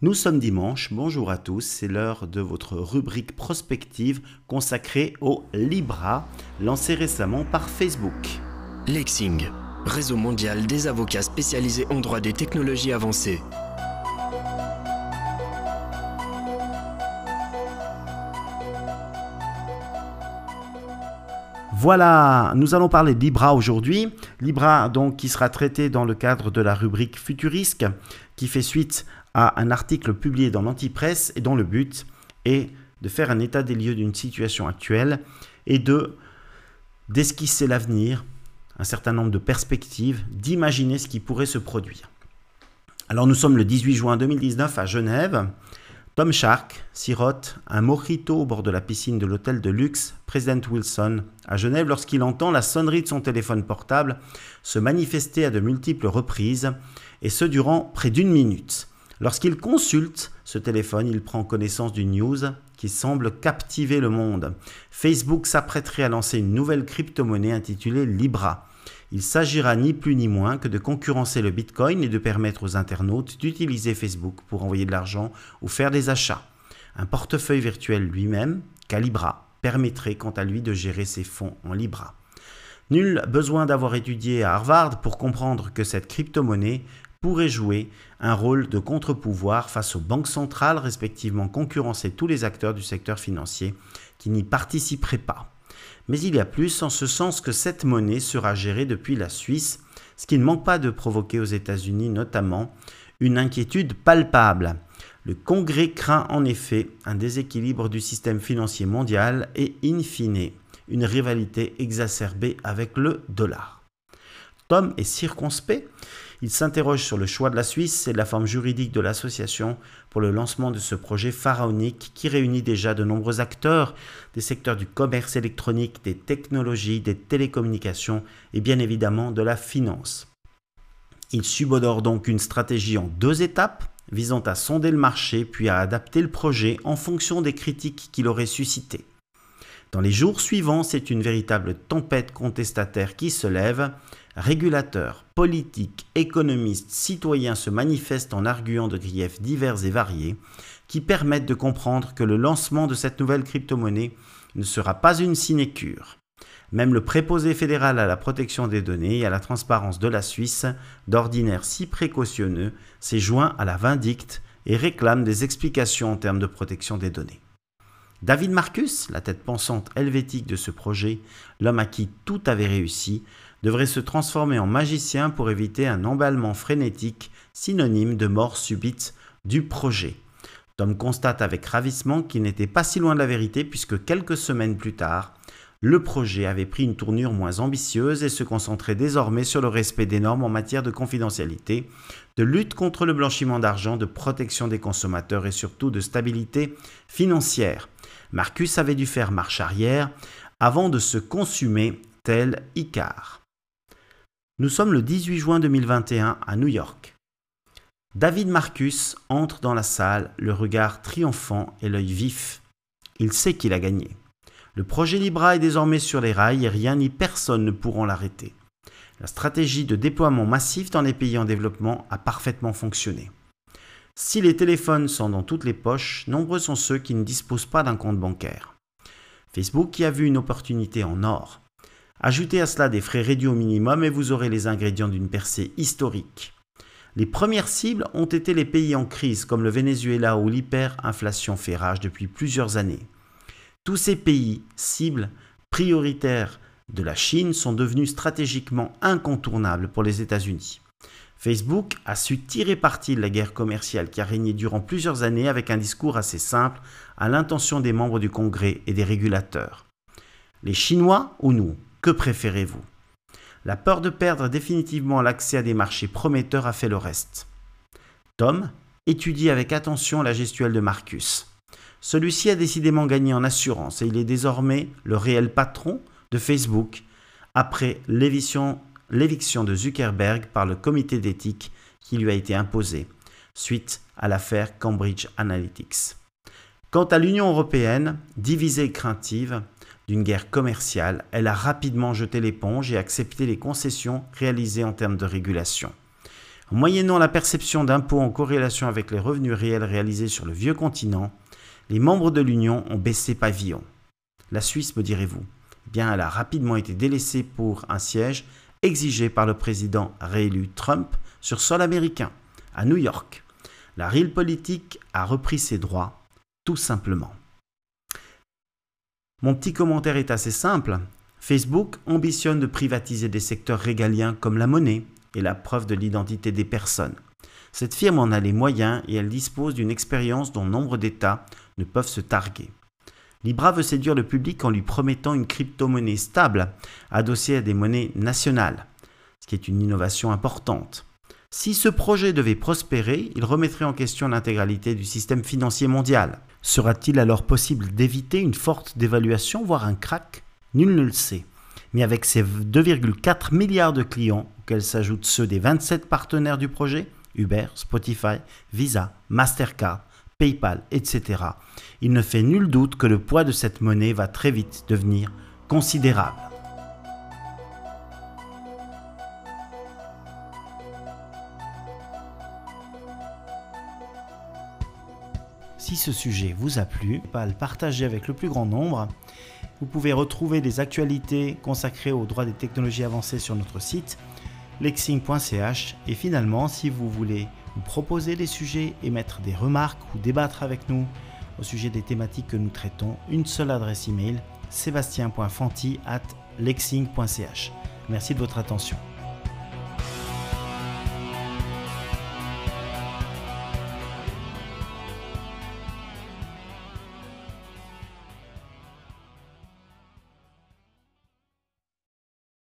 Nous sommes dimanche, bonjour à tous, c'est l'heure de votre rubrique prospective consacrée au Libra, lancé récemment par Facebook. Lexing, réseau mondial des avocats spécialisés en droit des technologies avancées. Voilà, nous allons parler de Libra aujourd'hui. Libra, donc, qui sera traité dans le cadre de la rubrique Futurisque, qui fait suite à un article publié dans l'Antipresse et dont le but est de faire un état des lieux d'une situation actuelle et de d'esquisser l'avenir, un certain nombre de perspectives, d'imaginer ce qui pourrait se produire. Alors nous sommes le 18 juin 2019 à Genève. Tom Shark sirote un mojito au bord de la piscine de l'hôtel de luxe President Wilson à Genève lorsqu'il entend la sonnerie de son téléphone portable se manifester à de multiples reprises et ce durant près d'une minute. Lorsqu'il consulte ce téléphone, il prend connaissance d'une news qui semble captiver le monde. Facebook s'apprêterait à lancer une nouvelle crypto-monnaie intitulée Libra. Il s'agira ni plus ni moins que de concurrencer le Bitcoin et de permettre aux internautes d'utiliser Facebook pour envoyer de l'argent ou faire des achats. Un portefeuille virtuel lui-même, Calibra, permettrait quant à lui de gérer ses fonds en Libra. Nul besoin d'avoir étudié à Harvard pour comprendre que cette crypto-monnaie pourrait jouer un rôle de contre-pouvoir face aux banques centrales, respectivement concurrencer tous les acteurs du secteur financier qui n'y participeraient pas. Mais il y a plus en ce sens que cette monnaie sera gérée depuis la Suisse, ce qui ne manque pas de provoquer aux États-Unis notamment une inquiétude palpable. Le Congrès craint en effet un déséquilibre du système financier mondial et, in fine, une rivalité exacerbée avec le dollar. Tom est circonspect il s'interroge sur le choix de la Suisse et de la forme juridique de l'association pour le lancement de ce projet pharaonique qui réunit déjà de nombreux acteurs des secteurs du commerce électronique, des technologies, des télécommunications et bien évidemment de la finance. Il subodore donc une stratégie en deux étapes visant à sonder le marché puis à adapter le projet en fonction des critiques qu'il aurait suscitées. Dans les jours suivants, c'est une véritable tempête contestataire qui se lève. Régulateurs, politiques, économistes, citoyens se manifestent en arguant de griefs divers et variés qui permettent de comprendre que le lancement de cette nouvelle crypto-monnaie ne sera pas une sinécure. Même le préposé fédéral à la protection des données et à la transparence de la Suisse, d'ordinaire si précautionneux, s'est joint à la vindicte et réclame des explications en termes de protection des données. David Marcus, la tête pensante helvétique de ce projet, l'homme à qui tout avait réussi, devrait se transformer en magicien pour éviter un emballement frénétique synonyme de mort subite du projet. Tom constate avec ravissement qu'il n'était pas si loin de la vérité puisque quelques semaines plus tard, le projet avait pris une tournure moins ambitieuse et se concentrait désormais sur le respect des normes en matière de confidentialité, de lutte contre le blanchiment d'argent, de protection des consommateurs et surtout de stabilité financière. Marcus avait dû faire marche arrière avant de se consumer tel Icar. Nous sommes le 18 juin 2021 à New York. David Marcus entre dans la salle, le regard triomphant et l'œil vif. Il sait qu'il a gagné. Le projet Libra est désormais sur les rails et rien ni personne ne pourront l'arrêter. La stratégie de déploiement massif dans les pays en développement a parfaitement fonctionné. Si les téléphones sont dans toutes les poches, nombreux sont ceux qui ne disposent pas d'un compte bancaire. Facebook y a vu une opportunité en or. Ajoutez à cela des frais réduits au minimum et vous aurez les ingrédients d'une percée historique. Les premières cibles ont été les pays en crise comme le Venezuela où l'hyperinflation fait rage depuis plusieurs années. Tous ces pays, cibles prioritaires de la Chine, sont devenus stratégiquement incontournables pour les États-Unis. Facebook a su tirer parti de la guerre commerciale qui a régné durant plusieurs années avec un discours assez simple à l'intention des membres du Congrès et des régulateurs. Les Chinois ou nous Que préférez-vous? La peur de perdre définitivement l'accès à des marchés prometteurs a fait le reste. Tom étudie avec attention la gestuelle de Marcus. Celui-ci a décidément gagné en assurance et il est désormais le réel patron de Facebook après l'éviction l'éviction de Zuckerberg par le comité d'éthique qui lui a été imposé suite à l'affaire Cambridge Analytics. Quant à l'Union européenne, divisée et craintive d'une guerre commerciale, elle a rapidement jeté l'éponge et accepté les concessions réalisées en termes de régulation. En moyennant la perception d'impôts en corrélation avec les revenus réels réalisés sur le vieux continent, les membres de l'Union ont baissé pavillon. La Suisse, me direz-vous? Eh Bien, elle a rapidement été délaissée pour un siège exigé par le président réélu Trump sur sol américain, à New York. La real politique a repris ses droits, tout simplement. Mon petit commentaire est assez simple. Facebook ambitionne de privatiser des secteurs régaliens comme la monnaie et la preuve de l'identité des personnes. Cette firme en a les moyens et elle dispose d'une expérience dont nombre d'États ne peuvent se targuer. Libra veut séduire le public en lui promettant une crypto-monnaie stable, adossée à des monnaies nationales, ce qui est une innovation importante. Si ce projet devait prospérer, il remettrait en question l'intégralité du système financier mondial. Sera-t-il alors possible d'éviter une forte dévaluation, voire un crack? Nul ne le sait. Mais avec ses 2,4 milliards de clients, auxquels s'ajoutent ceux des 27 partenaires du projet, Uber, Spotify, Visa, Mastercard, PayPal, etc., il ne fait nul doute que le poids de cette monnaie va très vite devenir considérable. Si ce sujet vous a plu, pas le partager avec le plus grand nombre. Vous pouvez retrouver des actualités consacrées aux droits des technologies avancées sur notre site lexing.ch et finalement si vous voulez proposer des sujets, émettre des remarques ou débattre avec nous au sujet des thématiques que nous traitons, une seule adresse email sébastien.fanti at lexing.ch. Merci de votre attention.